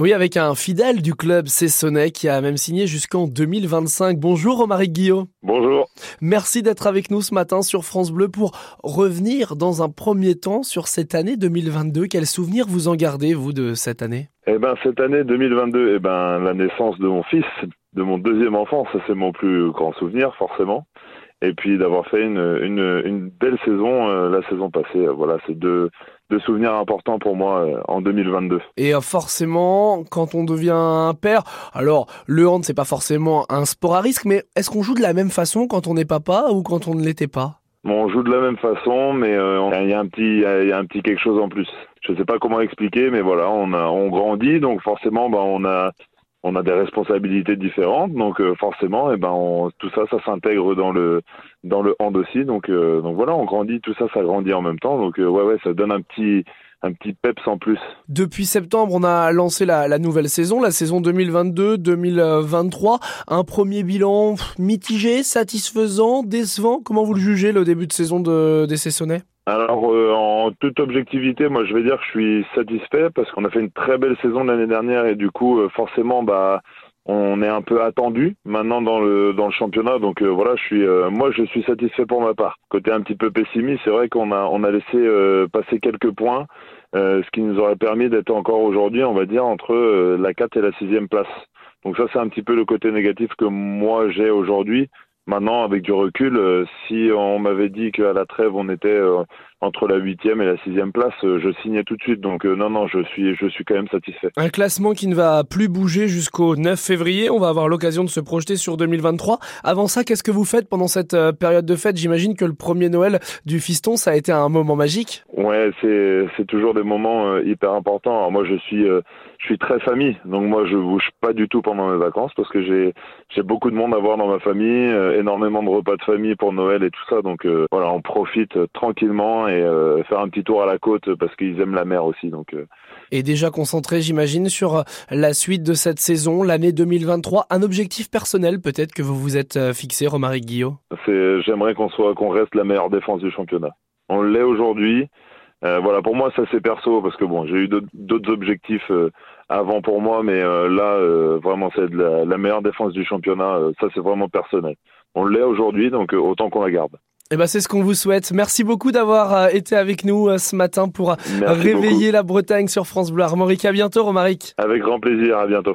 Oui, avec un fidèle du club Cessonnet qui a même signé jusqu'en 2025. Bonjour Romaric Guillot. Bonjour. Merci d'être avec nous ce matin sur France Bleu pour revenir dans un premier temps sur cette année 2022. Quels souvenirs vous en gardez, vous, de cette année? Eh ben, cette année 2022, eh ben, la naissance de mon fils, de mon deuxième enfant, ça c'est mon plus grand souvenir, forcément et puis d'avoir fait une, une, une, belle saison euh, la saison passée. Voilà, c'est deux, deux souvenirs importants pour moi euh, en 2022. Et euh, forcément, quand on devient un père, alors le hand c'est pas forcément un sport à risque, mais est-ce qu'on joue de la même façon quand on est papa ou quand on ne l'était pas? Bon, on joue de la même façon, mais il y a un petit, il y a un petit quelque chose en plus. Je sais pas comment expliquer, mais voilà, on a, on grandit, donc forcément, bah, on a, on a des responsabilités différentes, donc euh, forcément, eh ben, tout ça, ça s'intègre dans le dans le hand aussi, donc euh, donc voilà, on grandit, tout ça, ça grandit en même temps, donc euh, ouais ouais, ça donne un petit un petit peps en plus. Depuis septembre, on a lancé la, la nouvelle saison, la saison 2022-2023. Un premier bilan mitigé, satisfaisant, décevant. Comment vous le jugez le début de saison de, des Saisonnais? Alors, euh, en toute objectivité, moi, je vais dire que je suis satisfait parce qu'on a fait une très belle saison l'année dernière et du coup, euh, forcément, bah, on est un peu attendu maintenant dans le dans le championnat. Donc euh, voilà, je suis, moi, je suis satisfait pour ma part. Côté un petit peu pessimiste, c'est vrai qu'on a on a laissé passer quelques points, ce qui nous aurait permis d'être encore aujourd'hui, on va dire, entre la 4 et la 6 place. Donc ça, c'est un petit peu le côté négatif que moi j'ai aujourd'hui. Maintenant, avec du recul, euh, si on m'avait dit qu'à la trêve on était euh, entre la huitième et la sixième place, euh, je signais tout de suite. Donc non, non, je suis, je suis quand même satisfait. Un classement qui ne va plus bouger jusqu'au 9 février. On va avoir l'occasion de se projeter sur 2023. Avant ça, qu'est-ce que vous faites pendant cette période de fête? J'imagine que le premier Noël du fiston, ça a été un moment magique. Ouais, c'est, c'est toujours des moments hyper importants. Alors moi, je suis, je suis très famille, donc moi, je bouge pas du tout pendant mes vacances parce que j'ai, j'ai beaucoup de monde à voir dans ma famille énormément de repas de famille pour Noël et tout ça. Donc euh, voilà, on profite tranquillement et euh, faire un petit tour à la côte parce qu'ils aiment la mer aussi. Donc euh. et déjà concentré, j'imagine, sur la suite de cette saison, l'année 2023. Un objectif personnel peut-être que vous vous êtes fixé, Romaric Guillot? J'aimerais qu'on soit, qu'on reste la meilleure défense du championnat. On l'est aujourd'hui. voilà, pour moi, ça c'est perso parce que bon, j'ai eu d'autres objectifs avant pour moi, mais là, vraiment, c'est la, la, meilleure défense du championnat. ça, c'est vraiment personnel on l'est aujourd'hui, donc euh, autant qu'on la garde. Eh ben, c'est ce qu'on vous souhaite. Merci beaucoup d'avoir euh, été avec nous euh, ce matin pour réveiller la Bretagne sur France Bleu Armorique. À bientôt, Romaric. Avec grand plaisir. À bientôt.